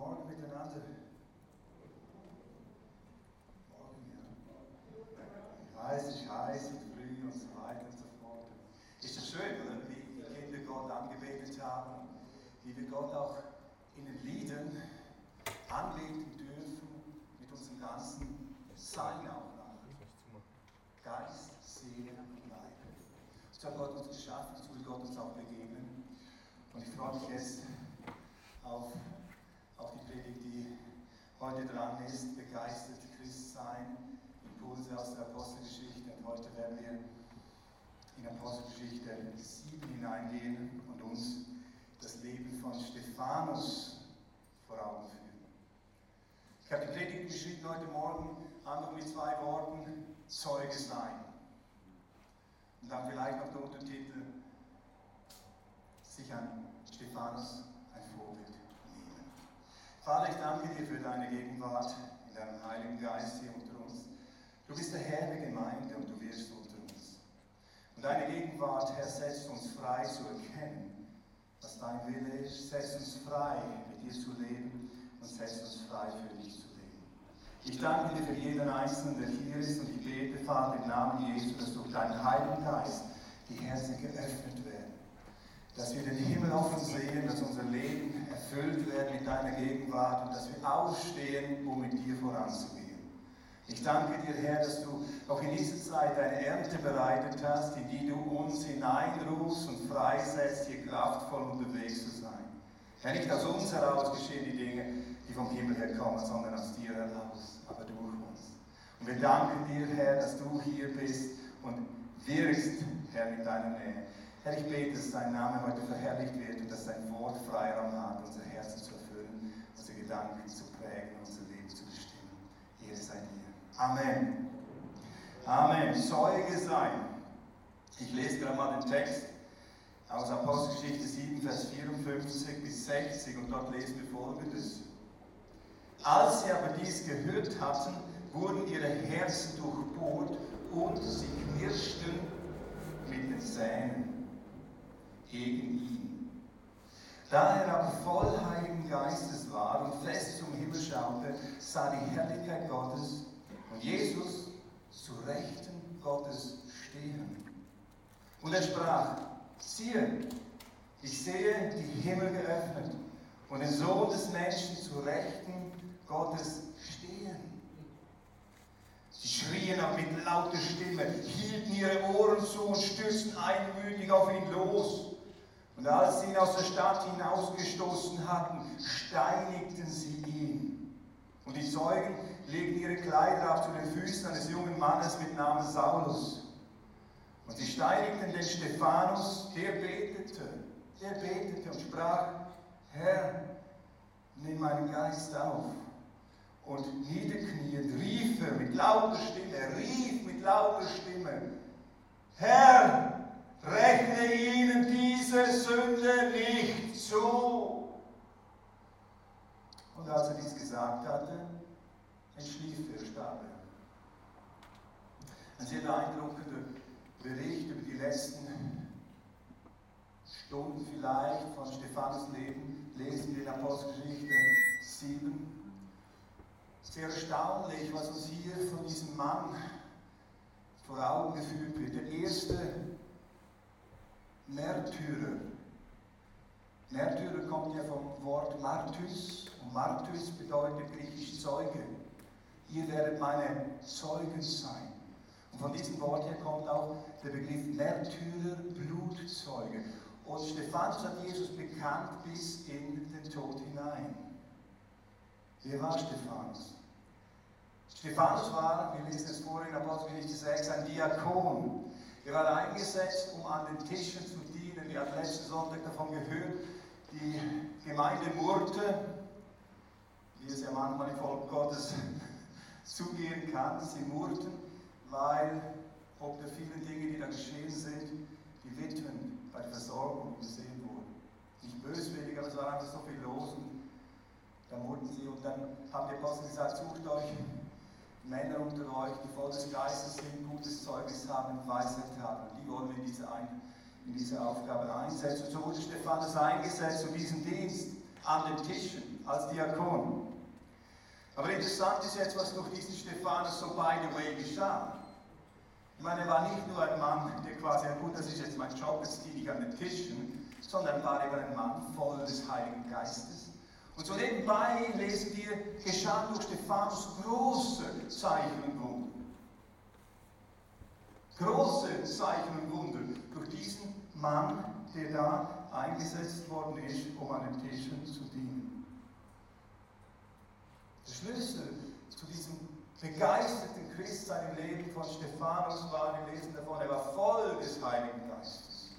Morgen miteinander. Morgen, ja. Ich weiß, es ist heiß und früh und so weiter und so fort. Ist das schön, oder? Wie die Kinder Gott angebetet haben, wie wir Gott auch in den Liedern anbeten dürfen, mit unserem ganzen Sein auch nach. Geist, Seele und Leib. So hat Gott uns geschaffen, so will Gott uns auch begegnen. Und ich freue mich jetzt auf, auf die Predigt, die heute dran ist, begeistert Christsein, Impulse aus der Apostelgeschichte. Und heute werden wir in Apostelgeschichte 7 hineingehen und uns das Leben von Stephanus vor Augen führen. Ich habe die Predigt geschrieben heute Morgen einfach mit zwei Worten, Zeuge sein. Und dann vielleicht noch der Untertitel, sich an Stephanus ein Vorbild nehmen. Vater, ich danke dir für deine Gegenwart in deinem Heiligen Geist hier unter uns. Du bist der Herr der Gemeinde und du wirst uns. Und deine Gegenwart, Herr, setzt uns frei zu erkennen, was dein Wille ist. Setzt uns frei, mit dir zu leben und setzt uns frei, für dich zu leben. Ich danke dir für jeden Einzelnen, der hier ist und ich bete, Vater, im Namen Jesu, dass durch deinen Heiligen Geist die Herzen geöffnet werden. Dass wir den Himmel offen sehen, dass unser Leben erfüllt wird mit deiner Gegenwart und dass wir aufstehen, um mit dir voranzugehen. Ich danke dir, Herr, dass du auch in dieser Zeit eine Ernte bereitet hast, in die du uns hineinrufst und freisetzt, hier kraftvoll unterwegs zu sein. Herr, nicht aus uns heraus geschehen die Dinge, die vom Himmel her kommen, sondern aus dir heraus, aber durch uns. Und wir danken dir, Herr, dass du hier bist und wirkst, Herr, mit deiner Nähe. Herr, ich bete, dass dein Name heute verherrlicht wird und dass dein Wort Freiraum hat, unser Herzen zu erfüllen, unsere Gedanken zu prägen, unser Leben zu bestimmen. Ehre sei dir. Amen. Amen. Zeuge sein. Ich lese gerade mal den Text aus Apostelgeschichte 7, Vers 54 bis 60 und dort lesen wir folgendes. Als sie aber dies gehört hatten, wurden ihre Herzen durchbohrt und sie knirschten mit den Zähnen gegen ihn. Da er aber voll Heiligen Geistes war und fest zum Himmel schaute, sah die Herrlichkeit Gottes und Jesus zu Rechten Gottes stehen. Und er sprach, siehe, ich sehe die Himmel geöffnet und den Sohn des Menschen zu Rechten Gottes stehen. Sie schrien auch mit lauter Stimme, hielten ihre Ohren zu und stürzten einmütig auf ihn los. Und als sie ihn aus der Stadt hinausgestoßen hatten, steinigten sie ihn. Und die Zeugen legten ihre Kleider ab zu den Füßen eines jungen Mannes mit Namen Saulus. Und sie steinigten den Stephanus, der betete, der betete und sprach, Herr, nimm meinen Geist auf. Und niederkniend rief er mit lauter Stimme, rief mit lauter Stimme, Herr, rechne ihnen diese Sünde nicht zu. Und als er dies gesagt hatte, entschlief er, starb er. Ein sehr beeindruckender Bericht über die letzten Stunden vielleicht von Stephanus Leben lesen wir in Apostelgeschichte 7. Sehr erstaunlich, was uns hier von diesem Mann vor Augen geführt wird. Der erste Märtyrer. Märtyrer kommt ja vom Wort Martys und Martys bedeutet griechisch Zeuge. Ihr werdet meine Zeugen sein. Und von diesem Wort her kommt auch der Begriff Märtyrer, Blutzeuge. Und Stephanus hat Jesus bekannt bis in den Tod hinein. Wer war Stephanus? Stephanus war, wir lesen es vorhin in Apostelgeschichte 6, ein Diakon. Er war eingesetzt, um an den Tischen zu dienen. Wir hatten letzten Sonntag davon gehört, die Gemeinde murrte, wie es ja manchmal im Volk Gottes zugehen kann. Sie murrten, weil ob der vielen Dinge, die da geschehen sind, die Witwen bei der Versorgung gesehen wurden. Nicht böswillig, aber es war einfach so viel los und da murrten sie und dann haben die Apostel gesagt, sucht euch Männer unter euch, die voll des Geistes sind, gutes Zeugnis haben Weisheit haben. Die wollen wir in diese, Ein in diese Aufgabe einsetzen. Und so wurde Stephanus eingesetzt zu diesem Dienst. an den Tischen als Diakon. Aber interessant ist jetzt, was durch diesen Stephanus so by the way geschah. Ich meine, er war nicht nur ein Mann, der quasi, gut, das ist jetzt mein Job, jetzt diene ich an den Tischen, sondern war eben ein Mann voll des Heiligen Geistes. Und so nebenbei lesen wir, geschahen durch Stephanus große Zeichen und Wunder. Große Zeichen und Wunder durch diesen Mann, der da eingesetzt worden ist, um an den Tischen zu dienen. Schlüssel zu diesem begeisterten Christsein im Leben von Stephanus war, wir lesen davon, er war voll des Heiligen Geistes.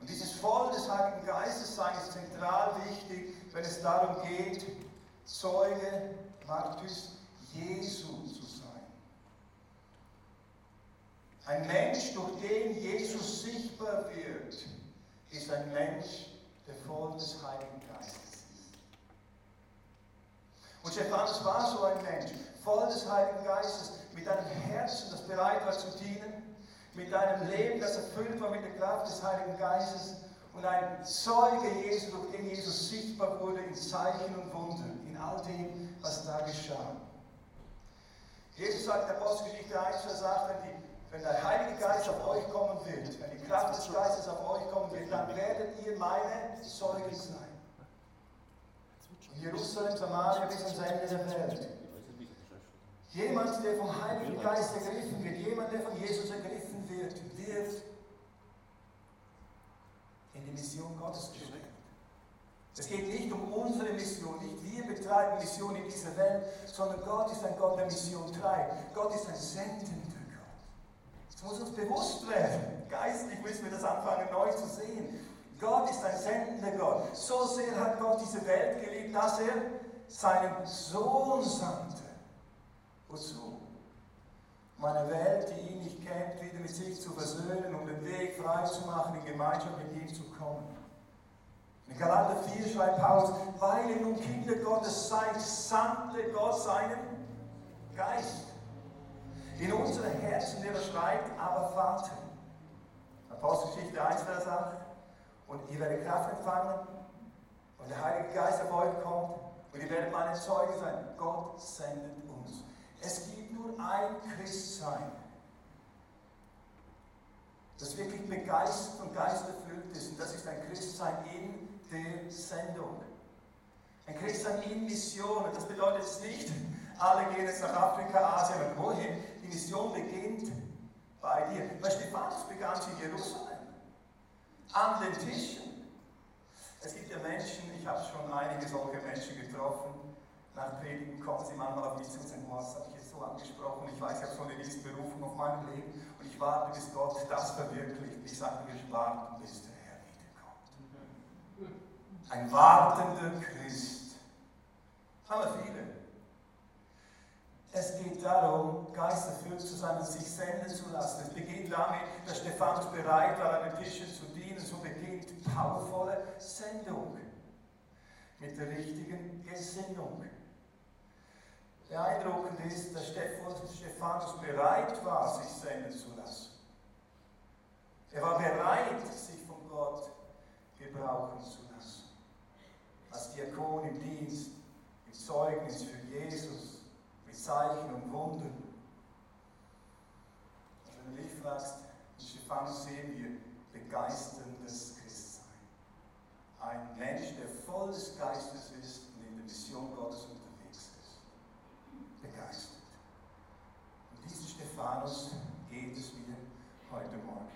Und dieses Voll des Heiligen Geistes sein ist zentral wichtig, wenn es darum geht, Zeuge, Martyrs Jesu zu sein. Ein Mensch, durch den Jesus sichtbar wird, ist ein Mensch, der voll des Heiligen Geistes ist. Und Stephanus war so ein Mensch, voll des Heiligen Geistes, mit einem Herzen, das bereit war zu dienen, mit einem Leben, das erfüllt war mit der Kraft des Heiligen Geistes und ein Zeuge Jesu, durch den Jesus sichtbar wurde in Zeichen und Wundern, in all dem, was da geschah. Jesus sagt in der Apostelgeschichte 1, Vers 8, wenn, die, wenn der Heilige Geist auf euch kommen wird, wenn die Kraft des Geistes auf euch kommen wird, dann werdet ihr meine Zeugen sein. Jerusalem, Samaria bis ans Ende der Welt. Jemand, der vom Heiligen Geist ergriffen wird, jemand, der von Jesus ergriffen wird, wird in die Mission Gottes gesteckt. Es geht nicht um unsere Mission, nicht wir betreiben Mission in dieser Welt, sondern Gott ist ein Gott, der Mission treibt. Gott ist ein sendender Gott. Das muss uns bewusst werden. Geistlich müssen wir das anfangen neu zu sehen. Gott ist ein sendender Gott. So sehr hat Gott diese Welt geliebt, dass er seinen Sohn sandte. Wozu? Um eine Welt, die ihn nicht kennt, wieder mit sich zu versöhnen, um den Weg frei zu machen, in Gemeinschaft mit ihm zu kommen. In Galater 4 schreibt Paulus, weil ihr nun Kinder Gottes seid, sandte Gott seinen Geist in unsere Herzen, der schreibt, aber Vater. Apostelgeschichte 1, Vers 8. Und ihr werdet Kraft empfangen und der Heilige Geist auf euch kommt und ihr werdet meine Zeugen sein. Gott sendet uns. Es gibt nur ein Christsein, das wirklich begeistert und geisterfüllt ist. Und das ist ein Christsein in der Sendung. Ein Christsein in Mission. Und das bedeutet jetzt nicht, alle gehen jetzt nach Afrika, Asien und wohin. Die Mission beginnt bei dir. Weil Stephanus begann in Jerusalem. An den Tischen. Es gibt ja Menschen, ich habe schon einige solche Menschen getroffen, nach Predigen kommen sie manchmal auf mich zu und sagen, was habe ich jetzt so angesprochen? Ich weiß, ich habe so eine Berufung auf meinem Leben und ich warte, bis Gott das verwirklicht. Ich sage, wir warten, bis der Herr wiederkommt. Ein wartender Christ. Das haben wir viele. Es geht darum, geisterfüllt zu sein und sich senden zu lassen. Es beginnt damit, dass Stephanus bereit war, an den Tischen zu dienen. So beginnt powervolle Sendung mit der richtigen Gesinnung. Beeindruckend ist, dass Stephanus bereit war, sich senden zu lassen. Er war bereit, sich von Gott gebrauchen zu lassen. Als Diakon im Dienst, im Zeugnis für Jesus, mit Zeichen und Wundern. Also wenn du mich fragst, in Stephanus sehen wir begeisterndes Christsein. Ein Mensch, der voll des Geistes ist und in der Mission Gottes unterwegs ist. Begeistert. Um diesen Stephanus geht es mir heute Morgen.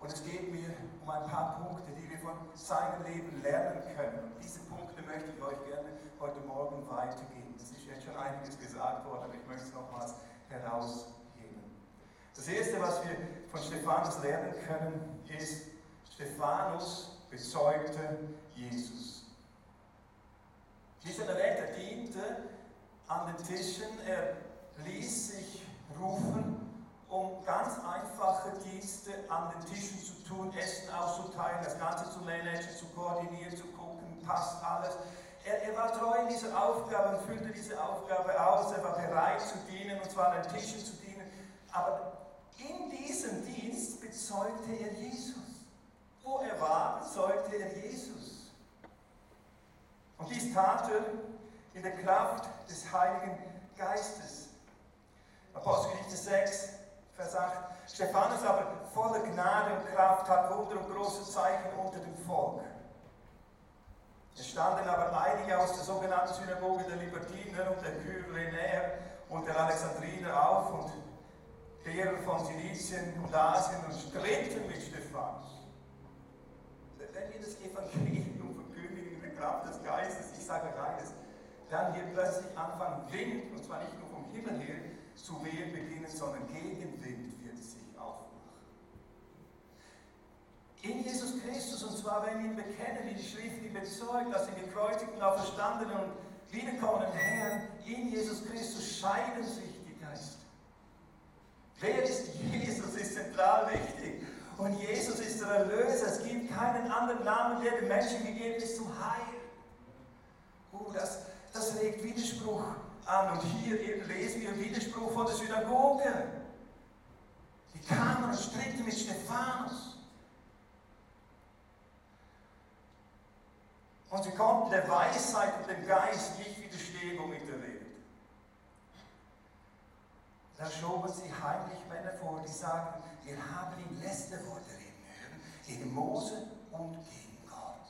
Und es geht mir um ein paar Punkte, die wir von seinem Leben lernen können. Und diese Punkte möchte ich euch gerne heute Morgen weitergeben. Es ist jetzt schon einiges gesagt worden, aber ich möchte es nochmals herausheben. Das Erste, was wir von Stephanus lernen können, ist, Stephanus bezeugte Jesus. Dieser Retter diente an den Tischen, er ließ sich rufen, um ganz einfache Dienste an den Tischen zu tun, Essen auszuteilen, das Ganze zu managen, zu koordinieren, zu gucken, passt alles. Er, er, war treu in dieser Aufgabe und füllte diese Aufgabe aus. Er war bereit zu dienen, und zwar an den Tischen zu dienen. Aber in diesem Dienst bezeugte er Jesus. Wo er war, bezeugte er Jesus. Und dies tat er in der Kraft des Heiligen Geistes. Apostelgeschichte 6, Vers 8. Stephanus aber voller Gnade und Kraft hat Wunder und große Zeichen unter dem Volk. Es standen aber einige aus der sogenannten Synagoge der Libertiner und der Kyrenäer und der Alexandriner auf und derer von Silizien und Asien und stritten mit Stephanus. Wenn wir das Evangelium verkündigen in der Kraft des Geistes, ich sage eines, dann wird plötzlich anfangen, Wind, und zwar nicht nur vom Himmel her, zu wehen beginnen, sondern Gegenwind wird sich aufmachen. In Jesus Christus, und zwar wenn wir ihn bekennen, wie die Schrift ihn bezeugt, dass den gekreuzigten, auferstandenen und wiederkommenden Herrn, in Jesus Christus scheiden sich. Wer ist Jesus, ist zentral wichtig. Und Jesus ist der Erlöser. Es gibt keinen anderen Namen, der den Menschen gegeben ist zum Heil. Uh, das, das regt Widerspruch an. Und hier eben lesen wir Widerspruch von der Synagoge. Die kamen und stritten mit Stephanus. Und sie konnten der Weisheit und dem Geist nicht widerstehen, womit er redet. Da schoben sie heimlich Männer vor, die sagten, wir haben ihn Lästerworte reden hören, gegen Mose und gegen Gott.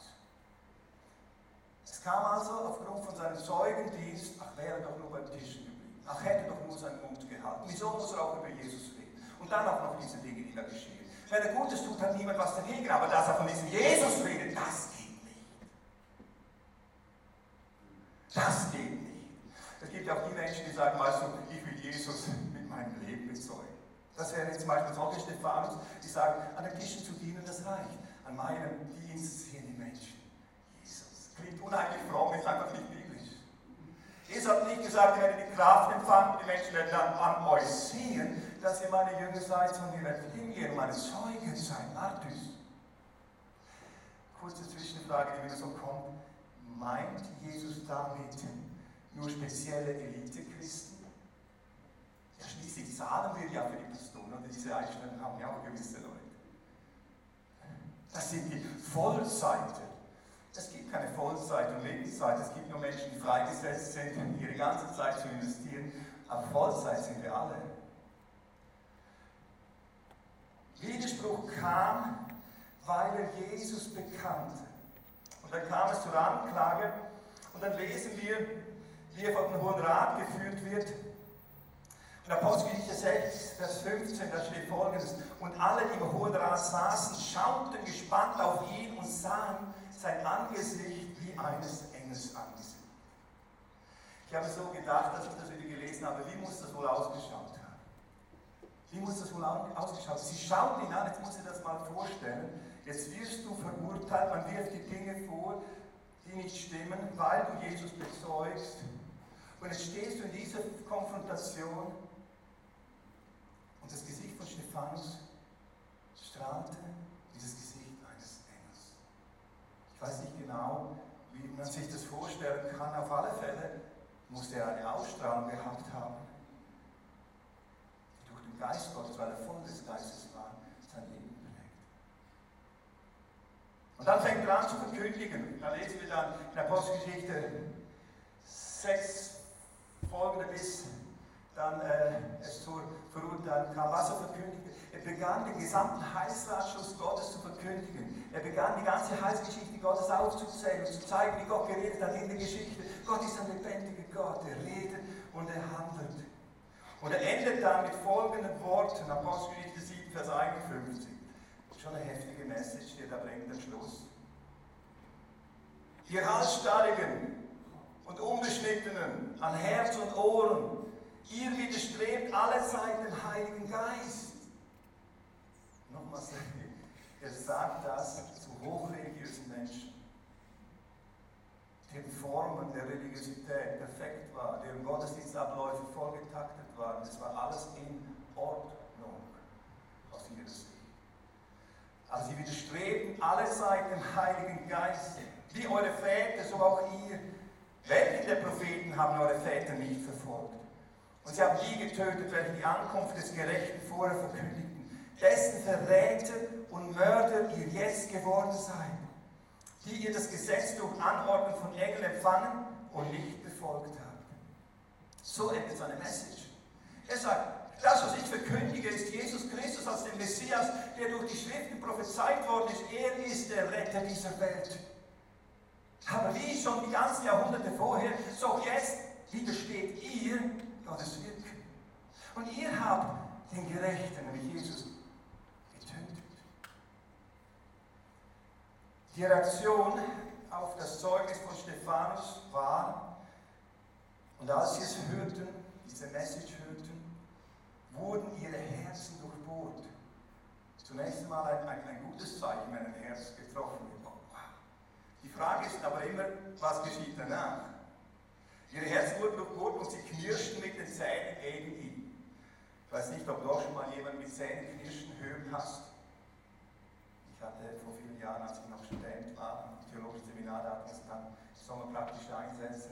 Es kam also aufgrund von seinem Zeugendienst, ach, wäre doch nur beim Tisch geblieben. Ach, hätte doch nur seinen Mund gehalten. Wieso muss er auch über Jesus reden? Und dann auch noch diese Dinge, die da geschehen. Wenn er Gutes tut, hat niemand was dagegen. Aber dass er von diesem Jesus redet, das geht nicht. Das geht nicht. Es gibt ja auch die Menschen, die sagen, weißt du, ich will Jesus meinem Leben bezeugen. Das wären jetzt zum Beispiel solche Stephanus, die sagen, an den Tischen zu dienen, das reicht. An meinem Dienst sehen die Menschen Jesus. Klingt unheimlich fromm, ist einfach nicht biblisch. Jesus hat nicht gesagt, ihr werdet die Kraft empfangen, die Menschen werden dann an euch sehen, dass ihr meine Jünger seid, sondern ihr werdet hingehen und meine Zeugen sein, Martys. Kurze Zwischenfrage, die mir so kommt. Meint Jesus damit nur spezielle Elite-Christen? Ja, schließlich zahlen wir ja für die Pastoren und diese Einstellungen haben ja auch gewisse Leute. Das sind die Vollzeiter. Es gibt keine Vollzeit und Lebenszeit. Es gibt nur Menschen, die freigesetzt sind, ihre ganze Zeit zu investieren. Aber Vollzeit sind wir alle. Widerspruch kam, weil er Jesus bekannte. Und dann kam es zur Anklage und dann lesen wir, wie er von dem Hohen Rat geführt wird. In Apostelgeschichte 6, Vers 15, da steht folgendes: Und alle, die im Hohen saßen, schauten gespannt auf ihn und sahen sein Angesicht wie eines Engels Angesicht. Ich habe so gedacht, als ich das wieder gelesen habe, wie muss das wohl ausgeschaut haben? Wie muss das wohl ausgeschaut haben? Sie schauen ihn an, jetzt muss ich das mal vorstellen. Jetzt wirst du verurteilt, man wirft die Dinge vor, die nicht stimmen, weil du Jesus bezeugst. Und jetzt stehst du in dieser Konfrontation das Gesicht von Stephanus strahlte dieses Gesicht eines Engels. Ich weiß nicht genau, wie man sich das vorstellen kann. Auf alle Fälle musste er eine Ausstrahlung gehabt haben, die durch den Geist Gottes, weil er voll des Geistes war, sein Leben prägt. Und dann fängt er an zu verkündigen. Da lesen wir dann in der Apostelgeschichte 6, folgende bis dann äh, es zur Verurteilung kam, was er verkündigte. Er begann den gesamten Heilsratschluss Gottes zu verkündigen. Er begann die ganze Heilsgeschichte Gottes aufzuzählen und zu zeigen, wie Gott geredet hat in der Geschichte. Gott ist ein lebendiger Gott, er redet und er handelt. Und er endet dann mit folgenden Worten, Apostelgeschichte 7, Vers 51. Schon eine heftige Message, die da bringt am Schluss. Ihr Halsstarrigen und Unbeschnittenen an Herz und Ohren, ihr widerstrebt allezeit dem Heiligen Geist. Nochmals, er sagt das zu hochreligiösen Menschen, deren Formen der Religiosität perfekt war, deren Gottesdienstabläufe vollgetaktet waren. Es war alles in Ordnung aus ihrer Sicht. Also sie widerstreben allezeit dem Heiligen Geist. Wie eure Väter, so auch ihr. Welche der Propheten haben eure Väter nicht verfolgt? Und sie haben die getötet, welche die Ankunft des Gerechten vorher verkündigten, dessen Verräter und Mörder ihr jetzt geworden seid. die ihr das Gesetz durch Anordnung von Engeln empfangen und nicht befolgt habt. So endet seine Message. Er sagt, das, was ich verkündige, ist Jesus Christus als der Messias, der durch die Schriften prophezeit worden ist. Er ist der Retter dieser Welt. Aber wie schon die ganzen Jahrhunderte vorher, so jetzt widersteht ihr Gottes Wirken. Und ihr habt den Gerechten, nämlich Jesus, getötet. Die Reaktion auf das Zeugnis von Stephanus war, und als sie es hörten, diese Message hörten, wurden ihre Herzen durchbohrt. Zunächst einmal ein, ein, ein gutes Zeichen, wenn ein Herz getroffen wird. Oh, die Frage ist aber immer, was geschieht danach? Ihre Herzen wurden durchbohrt und sie knirschten mit den Zähnen gegen ihn. Ich weiß nicht, ob du auch schon mal jemanden mit Zähnen knirschen hören hast. Ich hatte vor vielen Jahren, als ich noch Student war, im theologischen Seminar, da hatten wir dann sommerpraktische Einsätze.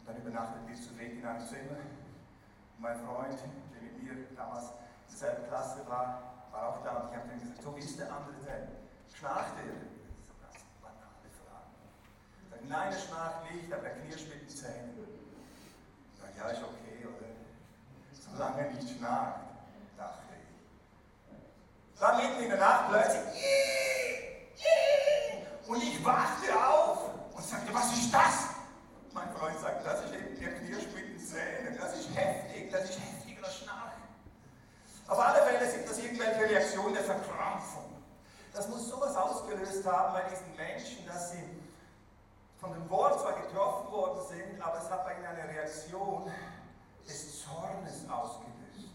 Und dann übernachtet wir zu dritt in einem Zimmer. Und mein Freund, der mit mir damals in derselben Klasse war, war auch da. Und ich habe ihm gesagt, so wie ist der andere denn? Schnarcht er? So ganz banale Frage. Ich sage, nein, er schnarcht nicht, aber er knirscht mit den Zähnen. Ich sage, ja, ist okay, oder? Solange er nicht schnarcht, dachte ich. Dann mitten in der Nacht plötzlich, und ich wachte auf und sagte, was ist das? Mein Freund sagt, das ist eben der Knirsch mit den Zähnen. Das ist heftig, das ist heftiger Schnarchen. Auf alle Fälle sind das irgendwelche Reaktionen der Verkrampfung. Das muss sowas ausgelöst haben bei diesen Menschen, dass sie von dem Wort zwar getroffen worden sind, aber es hat bei ihnen eine Reaktion des Zornes ausgelöst.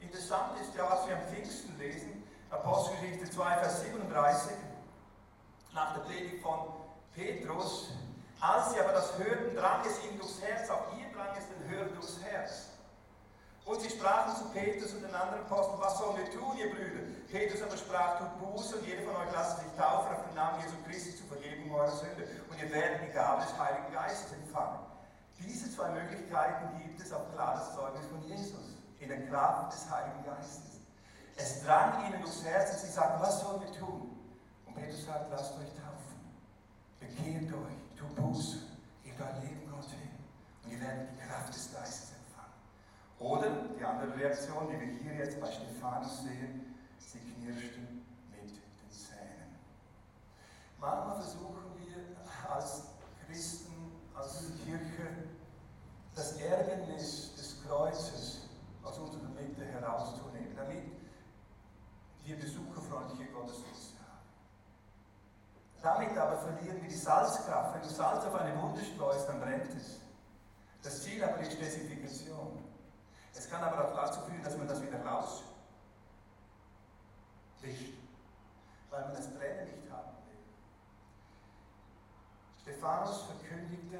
Interessant ist ja, was wir am Pfingsten lesen, Apostelgeschichte 2, Vers 37, nach der Predigt von Petrus, als sie aber das hörten, drang es ihnen durchs Herz, auch ihr drang es den Hörern durchs Herz. Und sie sprachen zu Petrus und den anderen Aposteln, was sollen wir tun, ihr Brüder? Petrus aber sprach, tut Buße und jeder von euch lasst sich taufen auf den Namen Jesu Christi zur Vergebung eurer Sünde. Und ihr werdet die Gabe des Heiligen Geistes empfangen. Diese zwei Möglichkeiten gibt es auf klares Zeugnis von Jesus, in der Kraft des Heiligen Geistes. Es drang ihnen durchs Herz und sie sagten, was sollen wir tun? Und Petrus sagt, lasst euch taufen. Bekehrt euch tu Buße, gebt euer Leben Gott hin und ihr werdet die Kraft des Geistes. Oder die andere Reaktion, die wir hier jetzt bei Stephanus sehen, sie knirschten mit den Zähnen. Manchmal versuchen wir als Christen, als Kirche, das Ärgernis des Kreuzes aus unserer Mitte herauszunehmen, damit wir besucherfreundliche Gottesdienste damit aber verlieren wir die Salzkraft. Wenn du Salz auf eine Wunde streust, dann brennt es. Das Ziel aber ist Desinfektion. Es kann aber auch dazu führen, dass man das wieder rauswischt, weil man das Brennen nicht haben will. Stephanus verkündigte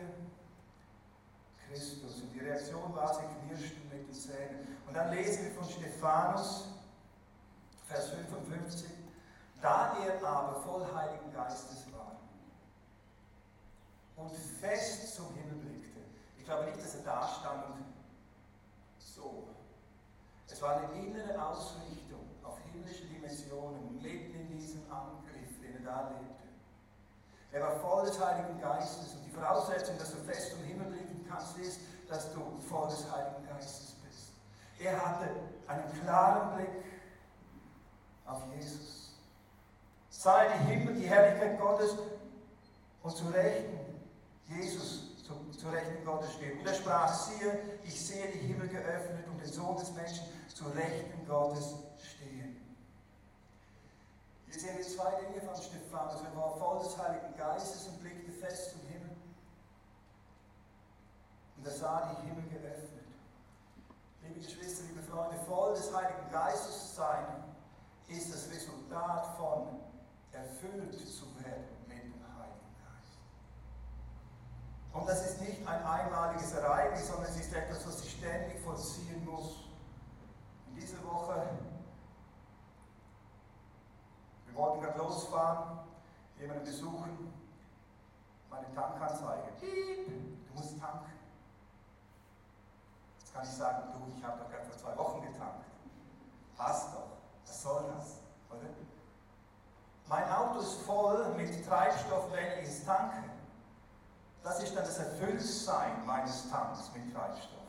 Christus und die Reaktion war, sie knirschten mit den Zähnen. Und dann lesen wir von Stephanus, Vers 55, da er aber voll Heiligen Geistes war und fest zum Himmel blickte, ich glaube nicht, dass er da stand und so. Es war eine innere Ausrichtung auf himmlische Dimensionen, mitten in diesem Angriff, den er da lebte. Er war voll des Heiligen Geistes und die Voraussetzung, dass du fest zum Himmel blicken kannst, ist, dass du voll des Heiligen Geistes bist. Er hatte einen klaren Blick auf Jesus sah die Himmel, die Herrlichkeit Gottes und zu Rechten Jesus zu, zu Rechten Gottes steht. Und er sprach, siehe, ich sehe die Himmel geöffnet und den Sohn des Menschen zu Rechten Gottes stehen. Hier sehen wir zwei Dinge von Stephanus. Er war voll des Heiligen Geistes und blickte fest zum Himmel. Und er sah die Himmel geöffnet. Liebe Geschwister, liebe Freunde, voll des Heiligen Geistes sein ist das Resultat von erfüllt zu werden mit dem Heiligen Geist. Und das ist nicht ein einmaliges Ereignis, sondern es ist etwas, was sich ständig vollziehen muss. In dieser Woche, wir wollten gerade losfahren, jemanden besuchen, meine Tankanzeige. Du musst tanken. Jetzt kann ich sagen, du, ich habe doch gerade vor zwei Wochen getankt. Passt doch. Was soll das? Oder? Mein Auto ist voll mit Treibstoff, wenn ich es tanke. Das ist dann das Erfülltsein meines Tanks mit Treibstoff.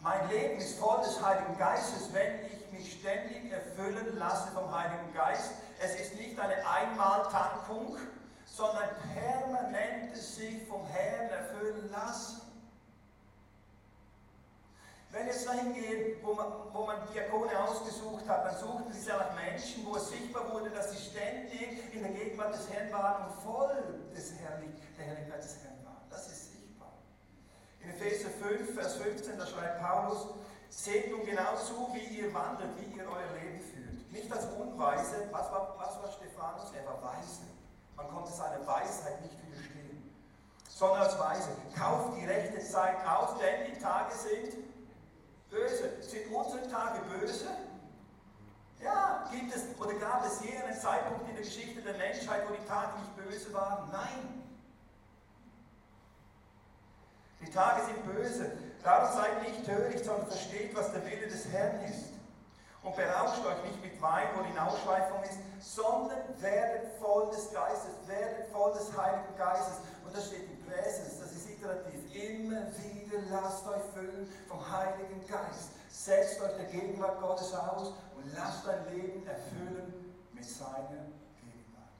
Mein Leben ist voll des Heiligen Geistes, wenn ich mich ständig erfüllen lasse vom Heiligen Geist. Es ist nicht eine Einmaltankung, sondern permanentes sich vom Herrn erfüllen lassen. Wenn jetzt dahin geht, wo man, wo man Diakone ausgesucht hat, dann suchten sie ja nach Menschen, wo es sichtbar wurde, dass sie ständig in der Gegenwart des Herrn waren und voll des Herrlich, der Herrlichkeit des Herrn waren. Das ist sichtbar. In Epheser 5, Vers 15, da schreibt Paulus, seht nun genau zu, wie ihr wandelt, wie ihr euer Leben führt. Nicht als Unweise, was war, was war Stephanus? Er war weise. Man konnte seiner Weisheit nicht widerstehen. Sondern als Weise. Kauft die rechte Zeit aus, denn die Tage sind böse. Sind unsere Tage böse? Ja, gibt es oder gab es je einen Zeitpunkt in der Geschichte der Menschheit, wo die Tage nicht böse waren? Nein. Die Tage sind böse. Darum seid nicht töricht, sondern versteht, was der Wille des Herrn ist. Und berauscht euch nicht mit Wein, wo die Ausschweifung ist, sondern werdet voll des Geistes, werdet voll des Heiligen Geistes. Und das steht im Präsens, iterativ. Immer wieder lasst euch füllen vom Heiligen Geist. Setzt euch der Gegenwart Gottes aus und lasst dein Leben erfüllen mit seiner Gegenwart.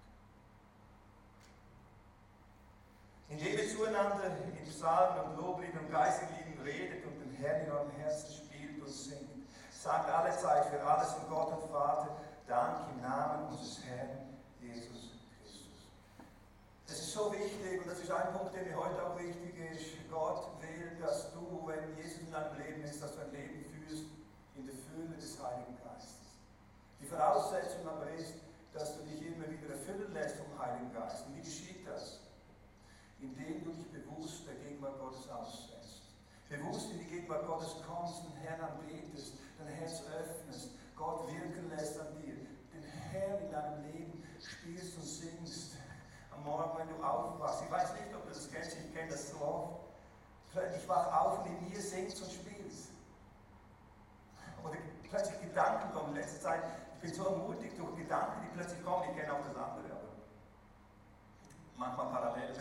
Indem ihr zueinander in Psalmen und Lobliedern und Geistlieden redet und den Herrn in eurem Herzen spielt und singt, sagt alle Zeit für alles und Gott und Vater Dank im Namen unseres Herrn Jesus. Das ist so wichtig und das ist ein Punkt, der mir heute auch wichtig ist. Gott will, dass du, wenn Jesus in deinem Leben ist, dass du ein Leben führst in der Fülle des Heiligen Geistes. Die Voraussetzung aber ist, dass du dich immer wieder erfüllen lässt vom Heiligen Geist. Und wie geschieht das? Indem du dich bewusst der Gegenwart Gottes aussetzt. Bewusst in die Gegenwart Gottes kommst und Herrn anbetest, dein Herz öffnest, Gott wirken lässt an dir, den Herrn in deinem Leben spielst und singst. Morgen, wenn du aufwachst. Ich weiß nicht, ob du das kennst, ich kenne das so oft ich wach auf und in mir singst und spielst. Oder plötzlich Gedanken kommen. In letzter Zeit, ich bin so ermutigt durch Gedanken, die plötzlich kommen. Ich kenne auch das andere, aber manchmal parallel.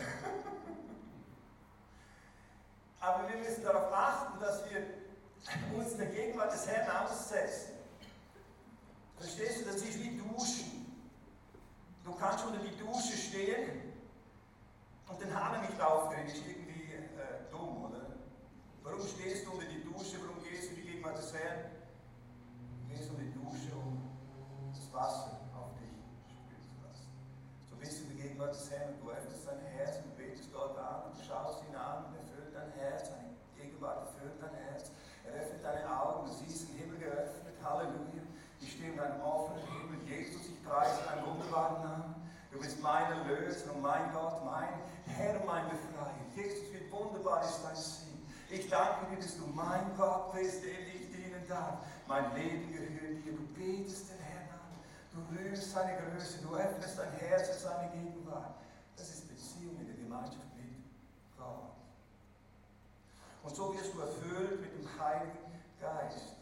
aber wir müssen darauf achten, dass wir uns der Gegenwart des Herrn aussetzen. Verstehst du, das ist wie Duschen. Du kannst unter die Dusche stehen und den Hahn nicht aufdrehen. Ist irgendwie dumm, oder? Warum stehst du unter die Dusche? Warum gehst du in die Gegenwart des Herrn? Du gehst unter die Dusche, um das Wasser auf dich spüren zu lassen. So bist du in der Gegenwart des Herrn und du öffnest dein Herz und betest Gott an und schaust ihn an und erfüllt dein Herz. Seine Gegenwart erfüllt dein Herz. Er öffnet deine Augen, du siehst den Himmel geöffnet. Halleluja. Ich stehe in einem offenen Himmel. Jesus, ich preise deinen wunderbaren Namen. Du bist mein Erlöser und mein Gott, mein Herr, mein Befreier. Jesus, wie wunderbar ist dein Sinn. Ich danke dir, dass du mein Gott bist, dem ich dienen darf. Mein Leben gehört dir. Du betest den Herrn an. Du rührst seine Größe. Du öffnest dein Herz für seine Gegenwart. Das ist Beziehung in der Gemeinschaft mit Gott. Und so wirst du erfüllt mit dem Heiligen Geist.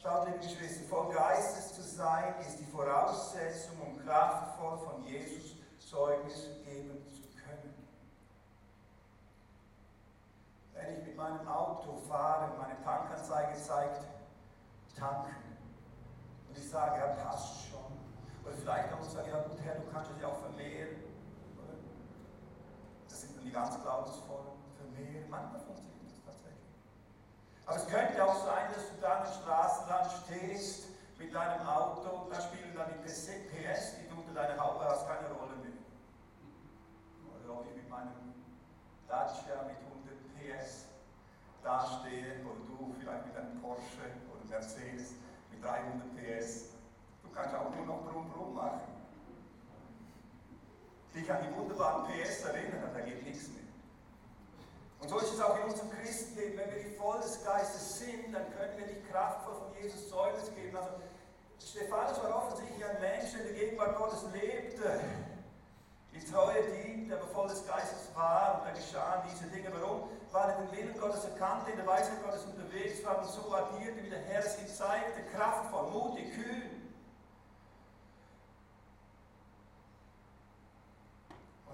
Schaut, liebe Geschwister, voll Geistes zu sein, ist die Voraussetzung, um kraftvoll von Jesus Zeugnis geben zu können. Wenn ich mit meinem Auto fahre, meine Tankanzeige zeigt, tanken, und ich sage, ja, passt schon. Oder vielleicht auch sagen, ja gut, Herr, du kannst dich auch vermehren. Oder? Das sind dann die ganz glaubensvollen vermehren. Manchmal funktioniert aber es könnte auch sein, dass du da am Straßenrand stehst mit deinem Auto, da spielen dann die PS, die du unter deiner Haube hast, keine Rolle mehr. Oder ob ich mit meinem Dacia mit 100 PS dastehe, oder du vielleicht mit einem Porsche oder Mercedes mit 300 PS. Du kannst auch nur noch drum drum machen. Dich an die wunderbaren PS erinnern, da geht nichts mehr. Und so ist es auch in unserem Christenleben. Wenn wir die voll des Geistes sind, dann können wir nicht kraftvoll von Jesus Zeugnis geben. Also Stephanus war offensichtlich ein Mensch, der in der Gegenwart Gottes lebte, die Treue dient, er der voll des Geistes war. Und da geschahen diese Dinge. Warum? Weil er den Willen Gottes erkannte, in der Weisheit Gottes unterwegs war und so agierte, wie der Herr es ihm zeigte, kraftvoll, mutig, kühn.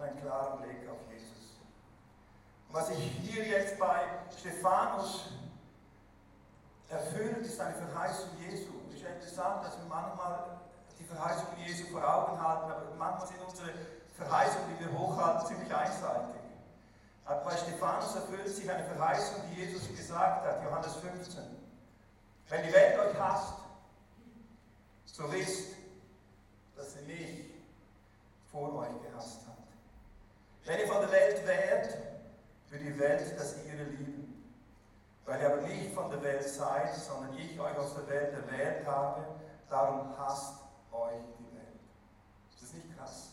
und einen klaren Blick auf Jesus. Und was sich hier jetzt bei Stephanus erfüllt, ist eine Verheißung Jesu. Es ist interessant, dass wir manchmal die Verheißung Jesu vor Augen halten, aber manchmal sind unsere Verheißungen, die wir hochhalten, ziemlich einseitig. Aber bei Stephanus erfüllt sich eine Verheißung, die Jesus gesagt hat, Johannes 15. Wenn die Welt euch hasst, so wisst, dass sie mich vor euch gehasst hat. Wenn ihr von der Welt wärt, wird die Welt das ihre lieben. Weil ihr aber nicht von der Welt seid, sondern ich euch aus der Welt erwählt habe, darum hasst euch die Welt. Ist das nicht krass?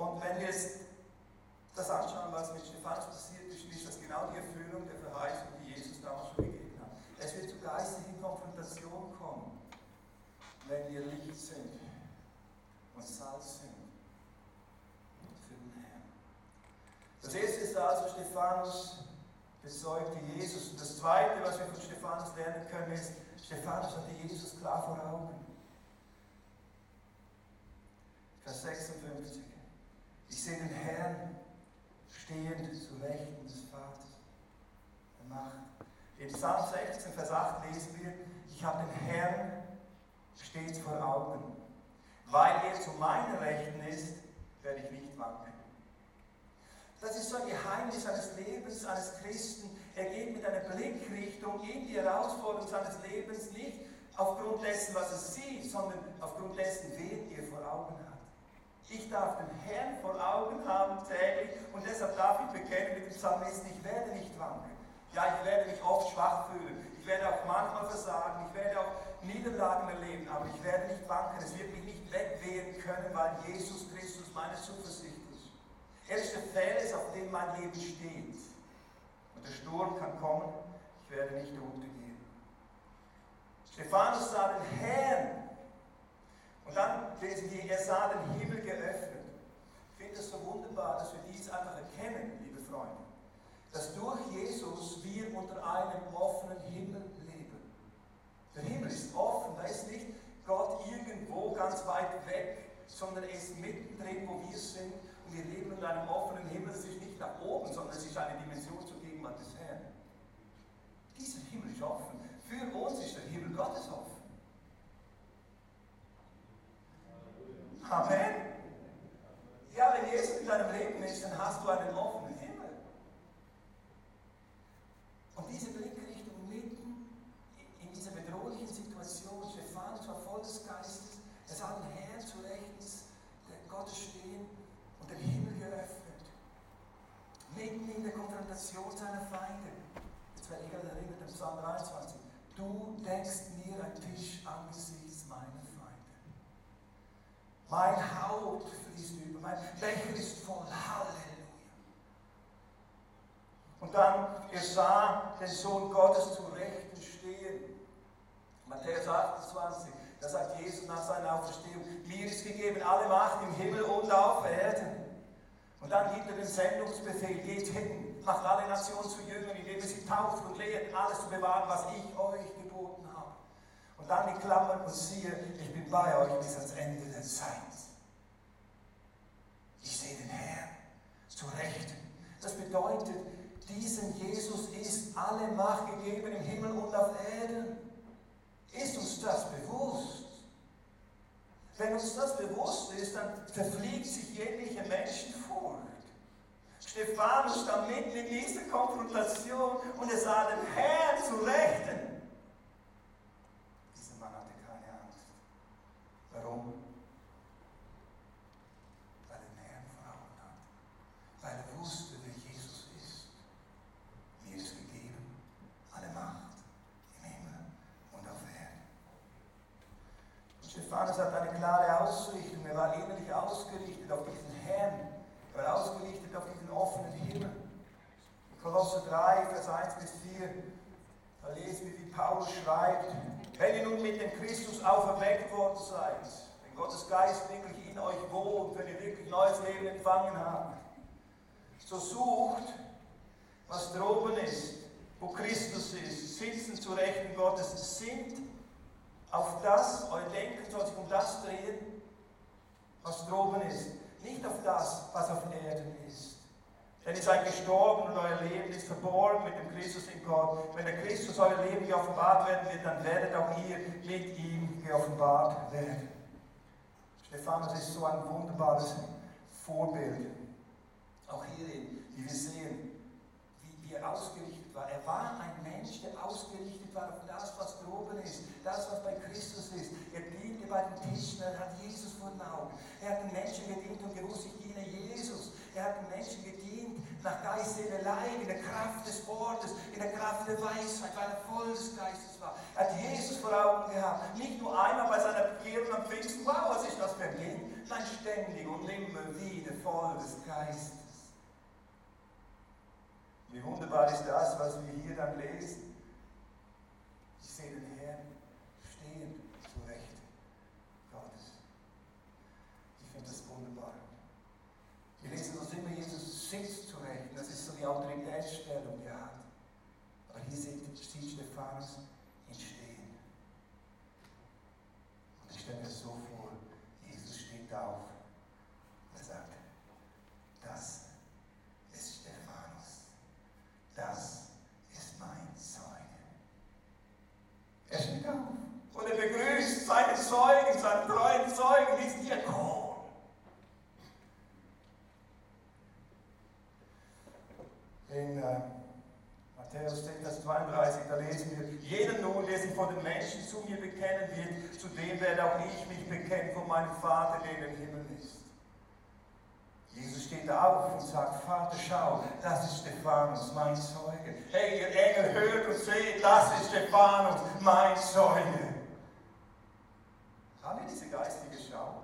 Und wenn wir jetzt das anschauen, was mit Stephanus passiert ist, ist das genau die Erfüllung der Verheißung, die Jesus damals schon gegeben hat. Es wird zu geistigen Konfrontation kommen, wenn wir Licht sind und Salz sind für den Herrn. Das erste ist also, Stephanus bezeugte Jesus. Und das zweite, was wir von Stephanus lernen können, ist, Stephanus hatte Jesus klar vor Augen. Vers 56. Ich sehe den Herrn stehend zu Rechten des Vaters der Macht. In Psalm 16, Vers 8 lesen wir, ich habe den Herrn stets vor Augen. Weil er zu meiner Rechten ist, werde ich nicht wanken. Das ist so ein Geheimnis eines Lebens, eines Christen. Er geht mit einer Blickrichtung in die Herausforderung seines Lebens nicht aufgrund dessen, was er sieht, sondern aufgrund dessen, wen er vor Augen hat. Ich darf den Herrn vor Augen haben täglich und deshalb darf ich bekennen mit dem Psalmisten, ich werde nicht wanken. Ja, ich werde mich oft schwach fühlen. Ich werde auch manchmal versagen. Ich werde auch Niederlagen erleben. Aber ich werde nicht wanken. Es wird mich nicht wegwehen können, weil Jesus Christus meine Zuversicht ist. Er ist der Fels, auf dem mein Leben steht. Und der Sturm kann kommen. Ich werde nicht untergehen. Stephanus sah den Herrn und dann lesen wir, er sah den Himmel geöffnet. Ich finde es so wunderbar, dass wir dies einfach erkennen, liebe Freunde, dass durch Jesus wir unter einem offenen Himmel leben. Der Himmel ist offen, da ist nicht Gott irgendwo ganz weit weg, sondern er ist mittendrin, wo wir sind. Und wir leben unter einem offenen Himmel. Es ist nicht nach oben, sondern es ist eine Dimension zur Gegenwart des Herrn. Dieser Himmel ist offen. Für uns ist der Himmel Gottes offen. Amen. Ja, wenn Jesus in deinem Leben ist, dann hast du einen offenen Himmel. Und diese Blickrichtung mitten in dieser bedrohlichen Situation, Stephanus war voll des Geistes, er sah den Herrn zu rechts der Gottes stehen und den Himmel geöffnet. Mitten in der Konfrontation seiner Feinde. Jetzt werde ich gerade erinnert an Psalm 23. Du denkst mir ein Tisch angesichts meiner mein Haupt fließt über, mein Becher ist voll. Halleluja. Und dann, er sah den Sohn Gottes zu Rechten stehen. Matthäus 28, da sagt Jesus nach seiner Auferstehung, mir ist gegeben alle Macht im Himmel und auf Erden. Und dann gibt er den Sendungsbefehl, geht hin, macht alle Nationen zu Jüngern, indem ihr sie tauft und lehrt, alles zu bewahren, was ich euch geboten habe. Und dann die Klammern und siehe, ich bin bei euch bis ans Ende der Zeit. Ich sehe den Herrn zu Rechten. Das bedeutet, diesem Jesus ist alle Macht gegeben im Himmel und auf Erden. Ist uns das bewusst? Wenn uns das bewusst ist, dann verfliegt sich jegliche Menschenfurcht. Stephanus stand mitten in dieser Konfrontation und er sah den Herrn zu Rechten. Warum? Weil er den Herrn vor Augen hat. Weil er wusste, wer Jesus ist. Mir ist gegeben alle Macht im Himmel und auf Erden. Stephanus hat eine klare Ausrichtung. Er war innerlich ausgerichtet auf diesen Herrn. Er war ausgerichtet auf diesen offenen Himmel. Kolosser 3, Vers 1 bis 4, da lesen wir, wie Paulus schreibt, wenn dem Christus auferweckt worden seid, wenn Gottes Geist wirklich in euch wohnt, wenn ihr wirklich neues Leben empfangen habt, so sucht, was droben ist, wo Christus ist, sitzen zu Rechten Gottes, sind auf das, euer Denken soll sich um das drehen, was droben ist. nicht auf das, was auf Erden ist. Denn ihr seid gestorben und euer Leben ist verborgen mit dem Christus in Gott. Wenn der Christus euer Leben geoffenbart werden wird, dann werdet auch ihr mit ihm geoffenbart werden. Stephanus ist so ein wunderbares Vorbild. Auch hierin, wie wir sehen, wie, er ausgerichtet war. Er war ein Mensch, der ausgerichtet war auf das, was droben ist, das, was bei Christus ist. Er diente bei den Tischen, er hat Jesus vor den Augen. Er hat den Menschen gedient und gewusst, ich diene Jesus. Er hat den Menschen gedient nach Geist, Seele, Leib, in der Kraft des Wortes, in der Kraft der Weisheit, weil er voll des Geistes war. Er hat Jesus vor Augen gehabt. Nicht nur einmal bei seiner Bekehrung am Pfingsten, wow, was ist das für ein Ding? Nein, ständig und immer wieder voll des Geistes. Wie wunderbar ist das, was wir hier dann lesen. Ich sehe den Herrn stehen zu Recht Gottes. Ich finde das wunderbar. Uns immer, Jesus sitzt zu Recht. Das ist so die Autoritätsstellung, die er hat. Aber hier sieht, Stephanus ihn stehen. Und ich stelle mir so vor, Jesus steht auf. Er sagt, das ist Stephanus. Das ist mein Zeuge. Er steht auf und er begrüßt seine Zeugen, seinen treuen Zeugen, diesen Diakon. In äh, Matthäus 10, Vers 32, da lesen wir, jeder nun, der sich vor den Menschen zu mir bekennen wird, zu dem werde auch ich mich bekennen von meinem Vater, der den Himmel ist. Jesus steht auf und sagt, Vater, schau, das ist Stephanus, mein Zeuge. Hey, ihr Engel, hört und seht, das ist Stephanus, mein Zeuge. Haben wir diese geistige Schau?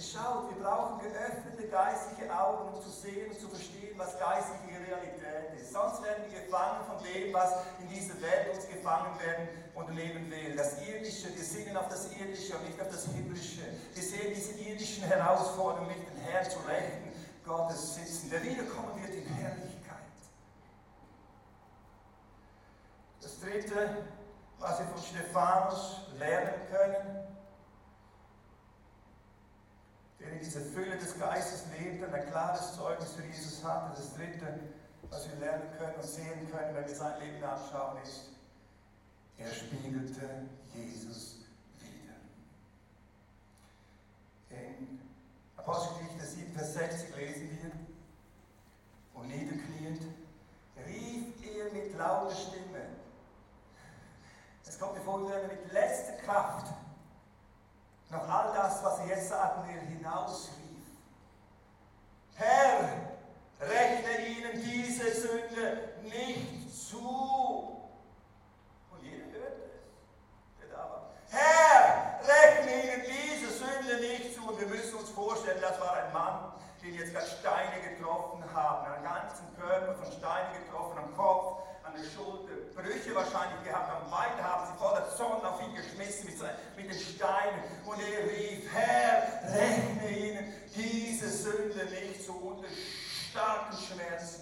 Schaut, wir brauchen geöffnete geistliche Augen, um zu sehen und zu verstehen, was geistliche Realität ist. Sonst werden wir gefangen von dem, was in dieser Welt uns gefangen werden und leben will. Das Irdische, wir sinnen auf das Irdische und nicht auf das Himmlische. Wir sehen diese irdischen Herausforderungen nicht den Herrn zu Rechten Gottes sitzen, der wiederkommen wird in Herrlichkeit. Das Dritte, was wir von Stephanus lernen können, der in dieser Fülle des Geistes lebt und ein klares Zeugnis für Jesus hatte. Das Dritte, was wir lernen können und sehen können, wenn wir sein Leben anschauen, ist, er spiegelte Jesus wieder. In Apostelgeschichte 7, Vers 60 lesen wir, und niederkniend rief er mit lauter Stimme. Es kommt mir vor, wie er mit letzter Kraft noch all das, was er jetzt sagen will, starken Schmerz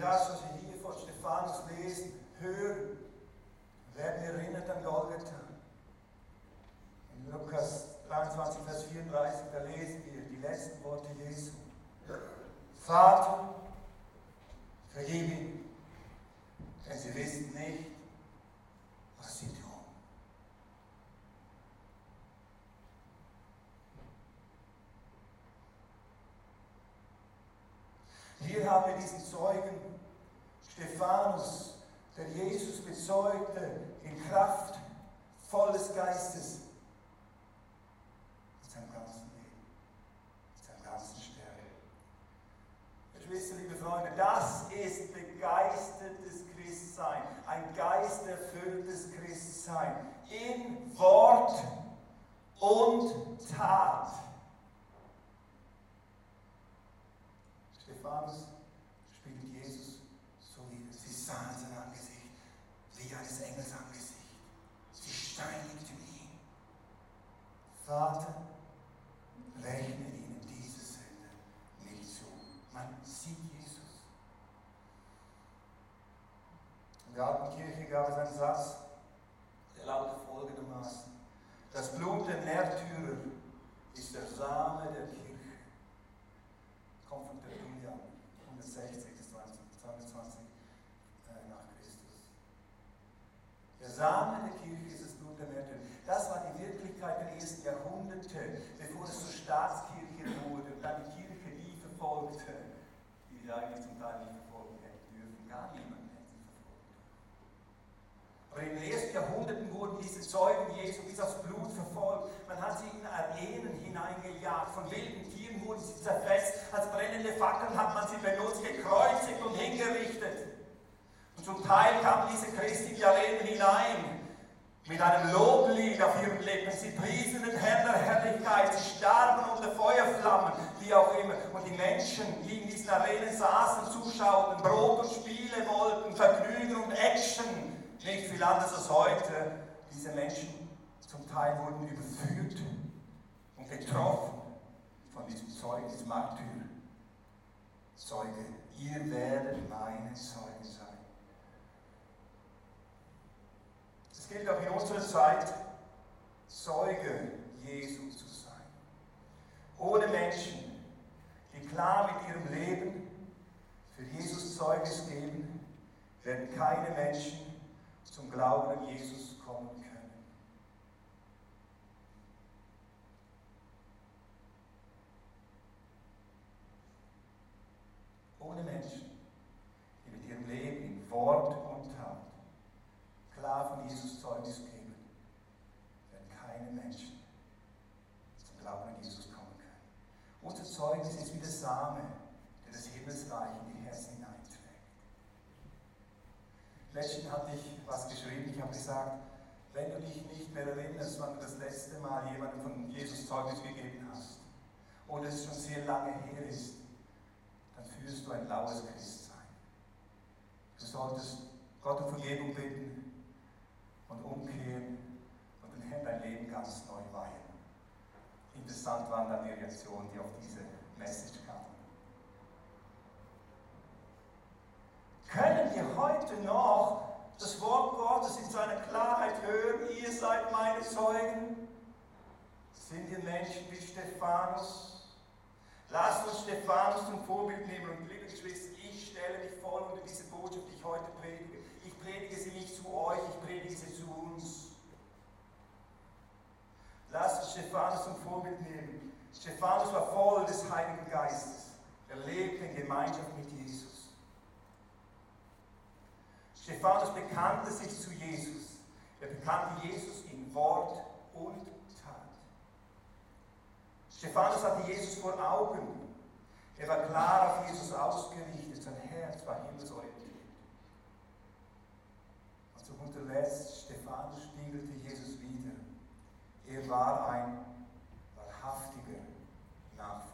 das, was wir hier von Stephanus lesen, hören, werden erinnert an Golgatha. In Lukas 23, Vers 34, da lesen wir die letzten Worte Jesu. Vater, vergib ihm, denn sie wissen nicht, was sie tun. Hier haben wir diesen Zeugen, Stephanus, der Jesus bezeugte in Kraft volles Geistes in seinem ganzen Leben, in seinem ganzen Sterben. Geschwister, liebe Freunde, das ist begeistertes Christsein, ein geisterfülltes Christsein in Wort und Tat. Stephanus Sie sahen sein Angesicht wie eines Engels Angesicht. Sie steinigten ihn. Vater, rechne ihnen diese Sünde nicht zu. Man sieht Jesus. In der alten Kirche gab es einen Satz, der lautet folgendermaßen. Das Blut der Märtyrer ist der Same der Kirche. Kommt von Tertullian, 160 bis 22 äh, nach Christus. Der Same der Kirche ist das Blut der Märtyrer. Das war die Wirklichkeit der ersten Jahrhunderte, bevor es zur Staatskirche wurde und dann die Kirche nie verfolgte, die sie eigentlich zum Teil nicht verfolgen hätten dürfen. Gar niemand hätte sie verfolgt. Aber in den ersten Jahrhunderten wurden diese Zeugen Jesu bis aufs Blut verfolgt. Man hat sie in Arenen hineingejagt. Von wilden Tieren wurden sie zerfetzt. Als brennende Fackeln hat man sie benutzt, gekreuzigt und hingerichtet. Zum Teil kamen diese Christen in die Arenen hinein mit einem Loblied auf ihren Lippen. Sie priesen den Herrn der Herrlichkeit. Sie starben unter Feuerflammen, wie auch immer. Und die Menschen, die in diesen Arenen saßen, zuschauten, Brot und Spiele wollten, Vergnügen und Action. Nicht viel anders als heute. Diese Menschen zum Teil wurden überführt und getroffen von diesem Zeugen, diesem Martyr. Zeuge, ihr werdet meine Zeugen sein. Es gilt auch in unserer Zeit, Zeuge Jesu zu sein. Ohne Menschen, die klar mit ihrem Leben für Jesus Zeugnis geben, werden keine Menschen zum Glauben an Jesus kommen können. Ohne Menschen, die mit ihrem Leben in Wort und klar von Jesus Zeugnis geben, werden keine Menschen zum Glauben an Jesus kommen können. Unser Zeugnis ist wie der Same, der das Himmelsreich in die Herzen hineinträgt. Letztens hatte ich was geschrieben, ich habe gesagt, wenn du dich nicht mehr erinnerst, wann du das letzte Mal jemandem von Jesus Zeugnis gegeben hast, oder es schon sehr lange her ist, dann führst du ein laues Christsein. Du solltest Gott um Vergebung bitten und umkehren und den Herrn dein Leben ganz neu weihen. Interessant waren dann die Reaktionen, die auf diese Message kamen. Können wir heute noch das Wort Gottes in seiner Klarheit hören? Ihr seid meine Zeugen. Sind wir Menschen wie Stephanus? Lasst uns Stephanus zum Vorbild nehmen und liebe Geschwister, ich stelle mich voll unter diese Botschaft, die ich heute predige. Ich predige sie nicht zu euch, ich predige sie zu uns. Lasst uns Stephanus zum Vorbild nehmen. Stephanus war voll des Heiligen Geistes. Er lebte in Gemeinschaft mit Jesus. Stephanus bekannte sich zu Jesus. Er bekannte Jesus in Wort und Tat. Stephanus hatte Jesus vor Augen. Er war klar auf Jesus ausgerichtet. Sein Herz war himmelsorientiert. Und zu guter Letzt, Stephanus spiegelte Jesus wieder. Er war ein wahrhaftiger Nachfolger